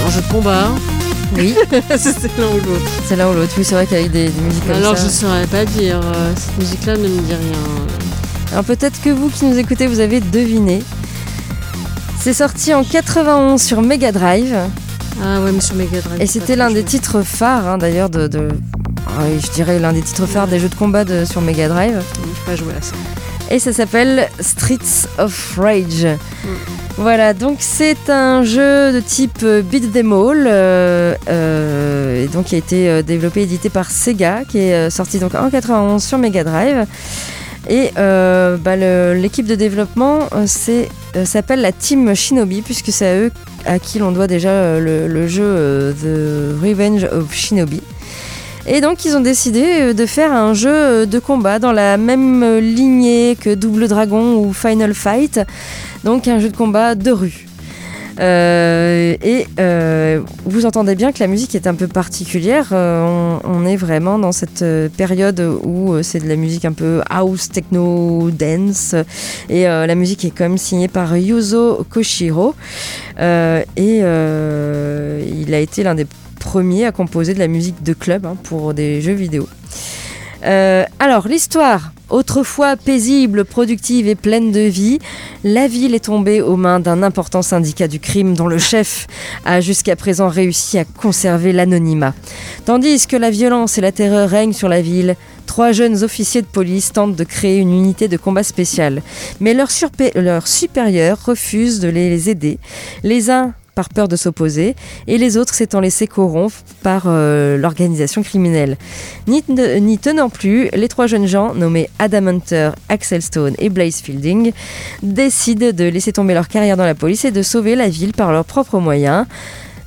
Un jeu de combat Oui, C'est l'un ou l'autre. c'est l'un ou l'autre. Oui, c'est vrai qu'avec des, des musiques comme Alors, ça. je saurais pas dire. euh, Cette musique-là ne me dit rien. Alors peut-être que vous qui nous écoutez, vous avez deviné. C'est sorti en 91 sur Mega Drive Ah ouais, mais sur Mega Drive. et c'était l'un des titres phares hein, d'ailleurs de, de- ah oui, je dirais l'un des titres phares des jeux de combat de- sur Mega Drive. Je pas jouer à ça. Et ça s'appelle Streets of Rage. Voilà, donc c'est un jeu de type euh, beat them all, euh, euh, et donc qui a été euh, développé et édité par Sega, qui est euh, sorti donc en 91 sur Mega Drive. Et euh, bah, l'équipe de développement euh, euh, s'appelle la Team Shinobi, puisque c'est à eux à qui l'on doit déjà le, jeu The Revenge of Shinobi. Et donc ils ont décidé de faire un jeu de combat dans la même lignée que Double Dragon ou Final Fight, donc un jeu de combat de rue. Euh, et euh, vous entendez bien que la musique est un peu particulière. Euh, on, est vraiment dans cette période où c'est de la musique un peu house, techno, dance. Et la musique est quand même signée par Yuzo Koshiro. Et il a été l'un des premiers à composer de la musique de club hein, pour des jeux vidéo. Euh, alors, l'histoire, autrefois paisible, productive et pleine de vie, la ville est tombée aux mains d'un important syndicat du crime dont le chef a jusqu'à présent réussi à conserver l'anonymat. Tandis que la violence et la terreur règnent sur la ville, trois jeunes officiers de police tentent de créer une unité de combat spéciale. Mais leurs supérieurs refusent de les aider. Les uns par peur de s'opposer, et les autres s'étant laissés corrompre par euh, l'organisation criminelle. N'y tenant plus, les trois jeunes gens, nommés Adam Hunter, Axel Stone et Blaze Fielding, décident de laisser tomber leur carrière dans la police et de sauver la ville par leurs propres moyens.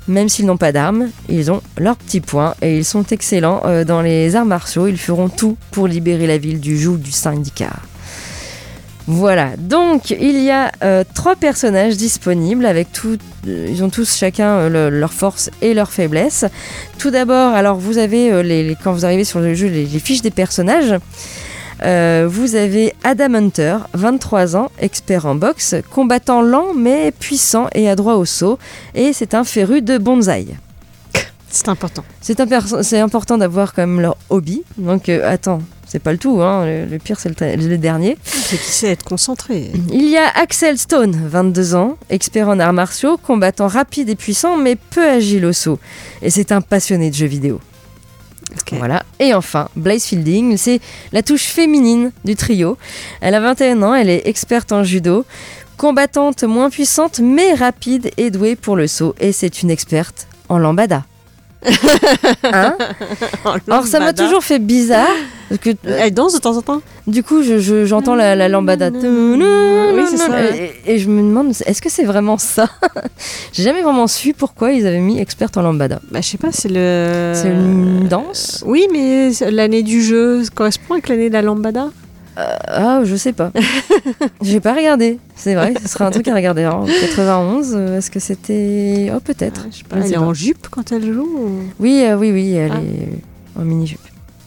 Même s'ils n'ont pas d'armes, ils ont leurs petits points et ils sont excellents euh, dans les arts martiaux. Ils feront tout pour libérer la ville du joug du syndicat. Voilà, donc il y a euh, trois personnages disponibles avec tout, euh, ils ont tous chacun euh, le- leurs forces et leurs faiblesses. Tout d'abord, alors vous avez euh, les, les- quand vous arrivez sur le jeu les, les fiches des personnages. Vous avez Adam Hunter, 23 ans, expert en boxe, combattant lent mais puissant et adroit au saut, et c'est un féru de bonsaï. C'est important. C'est important d'avoir quand même leur hobby. Donc attends, c'est pas le tout, hein. le, le pire c'est le, dernier. C'est qui sait être concentré. Il y a Axel Stone, 22 ans, expert en arts martiaux, combattant rapide et puissant mais peu agile au saut. Et c'est un passionné de jeux vidéo. Voilà. Et enfin, Blaze Fielding, c'est la touche féminine du trio. Elle a 21 ans, elle est experte en judo, combattante moins puissante mais rapide et douée pour le saut. Et c'est une experte en lambada. Hein Alors ça m'a toujours fait bizarre. parce Que, Elle danse de temps en temps du coup, je- je- j'entends la, la lambada. Oui, c'est ça, Et, et je me demande, est-ce que c'est vraiment ça J'ai jamais vraiment su pourquoi ils avaient mis experte en lambada. Bah, je sais pas, c'est le. C'est une danse Oui, mais l'année du jeu correspond avec l'année de la lambada? Ah, je sais pas. J'ai pas regardé. C'est vrai, ce serait un truc à regarder. En 91, euh, est-ce que c'était. Oh, peut-être. Je sais pas, Je elle est pas. en jupe quand elle joue ou- Oui, euh, oui, oui, elle Ah. est en mini-jupe.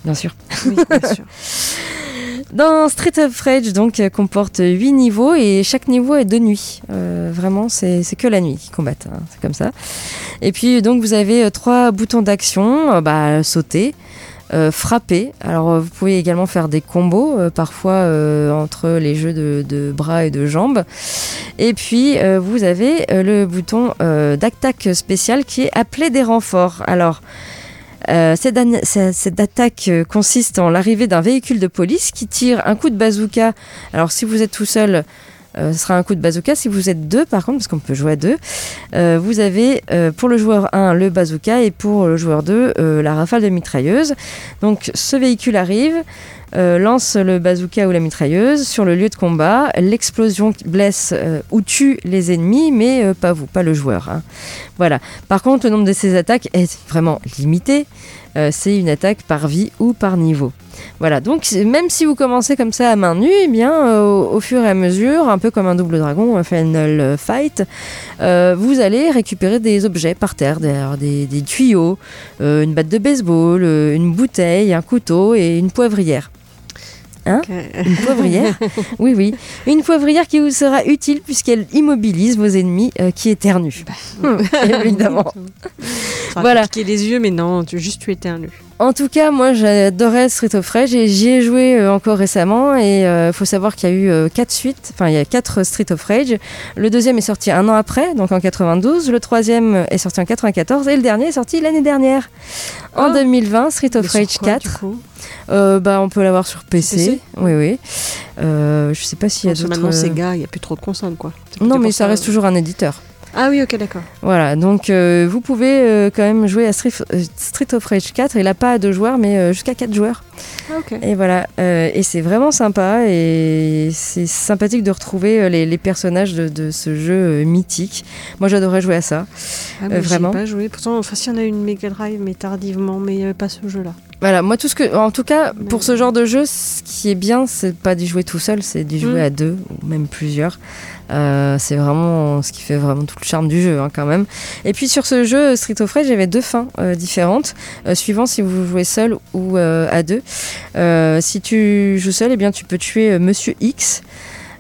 Bien sûr. Oui, bien sûr. Dans Street of Rage, donc, euh, comporte 8 niveaux et chaque niveau est de nuit. Euh, vraiment, c'est c'est que la nuit qu'ils combattent. hein, c'est comme ça. Et puis, donc, vous avez euh, trois boutons d'action euh, bah, sauter, euh, frapper. Alors, euh, vous pouvez également faire des combos, euh, parfois entre les jeux de, bras et de jambes. Et puis, vous avez le bouton d'attaque spéciale qui est appelé des renforts. Alors, cette, attaque consiste en l'arrivée d'un véhicule de police qui tire un coup de bazooka. Alors si vous êtes tout seul, ce sera un coup de bazooka. Si vous êtes deux, par contre, parce qu'on peut jouer à deux, euh, vous avez euh, pour le joueur 1 le bazooka et pour le joueur 2 euh, la rafale de mitrailleuse. Donc ce véhicule arrive. euh, lance le bazooka ou la mitrailleuse sur le lieu de combat. L'explosion blesse euh, ou tue les ennemis, mais euh, pas vous, pas le joueur. hein. Voilà. Par contre, le nombre de ces attaques est vraiment limité. Euh, c'est une attaque par vie ou par niveau. Voilà, donc même si vous commencez comme ça à main nue, eh bien, euh, au, fur et à mesure, un peu comme un double dragon un final fight, euh, vous allez récupérer des objets par terre, des, tuyaux, une batte de baseball, une bouteille, un couteau et une poivrière. Hein Une poivrière Oui, oui. Une poivrière qui vous sera utile puisqu'elle immobilise vos ennemis euh, qui éternuent. Hum, évidemment. Ça Voilà. Piquer les yeux, mais non, tu juste tu éternues. En tout cas, moi j'adorais Street of Rage et j'y ai joué euh, encore récemment. Et il faut savoir qu'il y a eu euh, quatre suites, enfin il y a quatre Street of Rage. Le deuxième est sorti un an après, donc en 92. Le troisième est sorti en 94 et le dernier est sorti l'année dernière, en Ah. 2020, Street of Mais Rage quoi, du 4. coup? Euh, bah, on peut l'avoir sur PC. PC Oui, oui. Euh, je sais pas s'il y a d'autres. maintenant, euh, Sega, il n'y a plus trop de consoles, quoi. Non, mais ça reste toujours un éditeur. Ah oui, ok, d'accord. Voilà, donc euh, vous pouvez euh, quand même jouer à Street, euh, Street of Rage 4. Il n'a pas à deux joueurs, mais euh, jusqu'à quatre joueurs. Ah, ok. Et voilà, et c'est vraiment sympa et c'est sympathique de retrouver les, les personnages de, de ce jeu mythique. Moi, j'adorais jouer à ça. Ah, moi, vraiment pas joué. Pourtant, enfin, s'il y en a une Mega Drive, mais tardivement, mais il n'y avait pas ce jeu-là. Voilà, moi tout ce que, en tout cas, Mais- pour ce genre de jeu, ce qui est bien, c'est pas d'y jouer tout seul, c'est d'y jouer Mm. à deux ou même plusieurs. Euh, c'est vraiment ce qui fait vraiment tout le charme du jeu, hein, quand même. Et puis sur ce jeu Street of Rage, j'avais deux fins euh, différentes, euh, suivant si vous jouez seul ou euh, à deux. Euh, si tu joues seul, eh bien tu peux tuer euh, Monsieur X.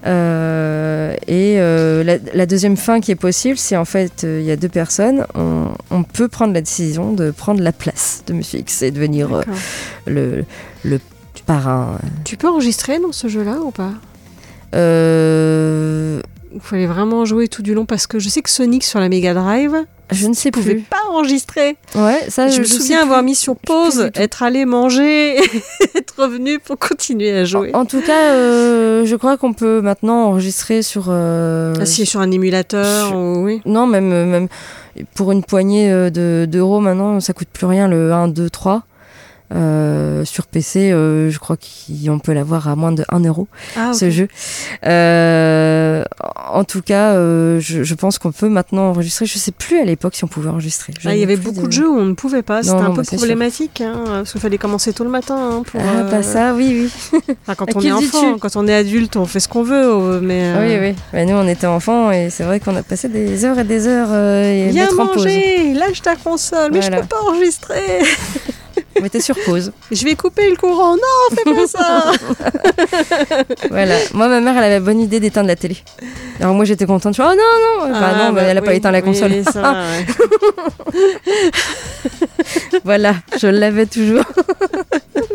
Euh, et euh, la, la deuxième fin qui est possible, c'est en fait euh, il y a deux personnes, on, on peut prendre la décision de prendre la place de Monsieur X et devenir euh, le, le parrain. Tu peux enregistrer dans ce jeu-là ou pas? Euh, Il fallait vraiment jouer tout du long parce que je sais que Sonic sur la Mega Drive je ne sais plus. pas enregistrer. Ouais, ça, je me souviens plus. avoir mis sur pause, être allé manger, être revenu pour continuer à jouer. En, en tout cas, euh, je crois qu'on peut maintenant enregistrer sur. euh, Ah, si, sur un émulateur, sur- ou- oui. Non, même, même pour une poignée euh, de- d'euros maintenant, ça coûte plus rien le 1, 2, 3. Euh, sur PC, euh, je crois qu'on peut l'avoir à moins de 1 euro, Ah, ce jeu. Euh, en tout cas, euh, je, je pense qu'on peut maintenant enregistrer. Je sais plus à l'époque si on pouvait enregistrer. Ah, il y avait beaucoup de jeux où on ne pouvait pas. C'était un non, peu bah, problématique, hein, parce qu'il fallait commencer tôt le matin. hein, pour, Ah, euh, pas ça, oui, oui. enfin, quand on est enfant, quand on est adulte, on fait ce qu'on veut. euh, Mais, euh, Oui, oui. Bah, nous, on était enfants et c'est vrai qu'on a passé des heures et des heures euh, et Viens mettre en pause. manger, lâche ta console, mais Voilà. je peux pas enregistrer. On était sur pause. Je vais couper le courant. Non, fais pas ça. voilà. Moi, ma mère, elle avait la bonne idée d'éteindre la télé. Alors moi, j'étais contente. Je suis, oh non, non. Bah, Ah, non, bah, bah, elle a pas éteint la oui, console. ça voilà, je l'avais toujours.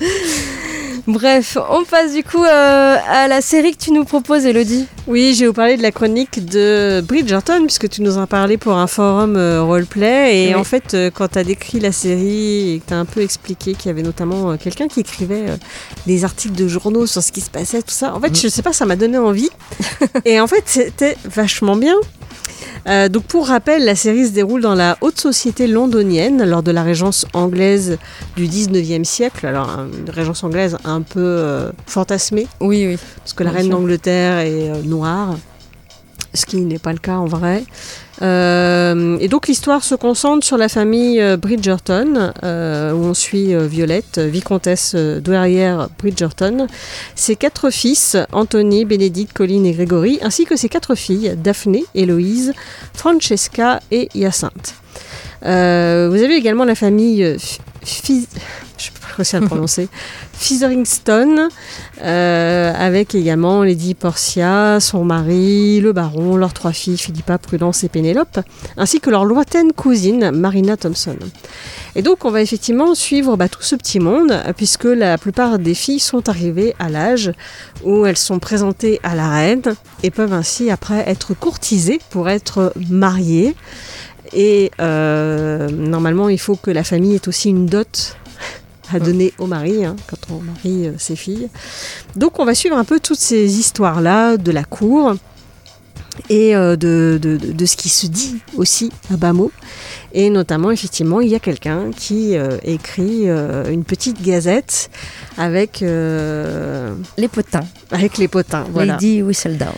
Bref, on passe du coup euh, à la série que tu nous proposes, Elodie. Oui, je vais vous parler de la chronique de Bridgerton, puisque tu nous en parlais pour un forum euh, roleplay. Et Oui. en fait, euh, quand tu as décrit la série et que tu as un peu expliqué qu'il y avait notamment euh, quelqu'un qui écrivait euh, des articles de journaux sur ce qui se passait, tout ça, en fait, je sais pas, ça m'a donné envie. et en fait, c'était vachement bien. Euh, donc pour rappel, la série se déroule dans la haute société londonienne lors de la régence anglaise du 19e siècle. Alors une régence anglaise un peu euh, fantasmée Oui, oui. parce que la reine d'Angleterre est euh, noire, ce qui n'est pas le cas en vrai. Euh, et donc l'histoire se concentre sur la famille euh, Bridgerton, euh, où on suit Violette, vicomtesse douairière Bridgerton, ses quatre fils, Anthony, Bénédicte, Colline et Grégory, ainsi que ses quatre filles, Daphné, Héloïse, Francesca et Hyacinthe. Vous avez également la famille je sais pas réussir à le prononcer, Featherington, euh, avec également Lady Portia, son mari, le baron, leurs trois filles, Philippa, Prudence et Pénélope, ainsi que leur lointaine cousine, Marina Thompson. Et donc, on va effectivement suivre bah, tout ce petit monde, puisque la plupart des filles sont arrivées à l'âge où elles sont présentées à la reine et peuvent ainsi après être courtisées pour être mariées. Et euh, normalement, il faut que la famille ait aussi une dot à donner au mari hein, quand on marie euh, ses filles. Donc on va suivre un peu toutes ces histoires-là de la cour et euh, de, de- de- de ce qui se dit aussi à bas. Et notamment, effectivement, il y a quelqu'un qui euh, écrit euh, une petite gazette avec, euh, Les potins. avec les potins. Voilà. Lady Whistledown.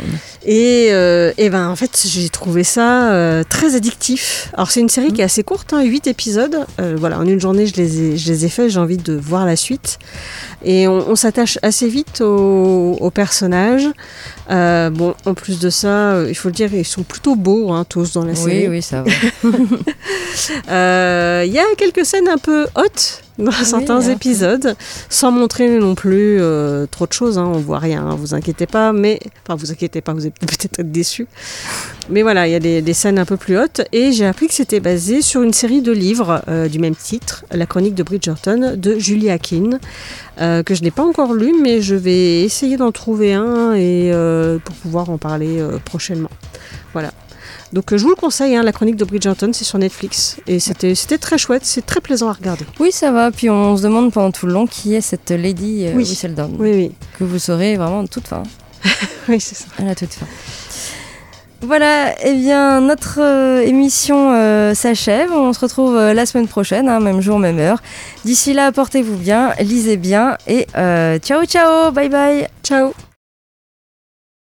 Et, euh, et ben en fait j'ai trouvé ça très addictif. Alors c'est une série qui est assez courte, hein, 8 épisodes. Voilà, en une journée je les ai, je les ai faits, j'ai envie de voir la suite. Et on, on s'attache assez vite aux, aux personnages. Euh, bon, en plus de ça, euh, il faut le dire, ils sont plutôt beaux hein, tous dans la série. Oui, oui, ça va. Euh, Il y a quelques scènes un peu hautes dans certains alors. épisodes, sans montrer non plus euh, trop de choses. Hein, on voit rien, hein, vous inquiétez pas. Mais enfin, vous inquiétez pas, vous allez peut-être être déçus. Mais voilà, il y a des, des scènes un peu plus hautes. Et j'ai appris que c'était basé sur une série de livres euh, du même titre, La chronique de Bridgerton, de Julie Akin, euh, que je n'ai pas encore lu, mais je vais essayer d'en trouver un et pour pouvoir en parler prochainement. Voilà. Donc euh, je vous le conseille, hein, la chronique de Bridgerton, c'est sur Netflix. Et c'était très chouette, c'est très plaisant à regarder. Oui, ça va. Puis on se demande pendant tout le long qui est cette Lady euh, Oui. Whistledown. Oui, oui. Que vous saurez vraiment toute fin. oui c'est ça. À la toute fin. Voilà, eh bien notre euh, émission euh, s'achève. On se retrouve euh, la semaine prochaine, hein, même jour, même heure. D'ici là, portez-vous bien, lisez bien et ciao ciao, bye bye. Ciao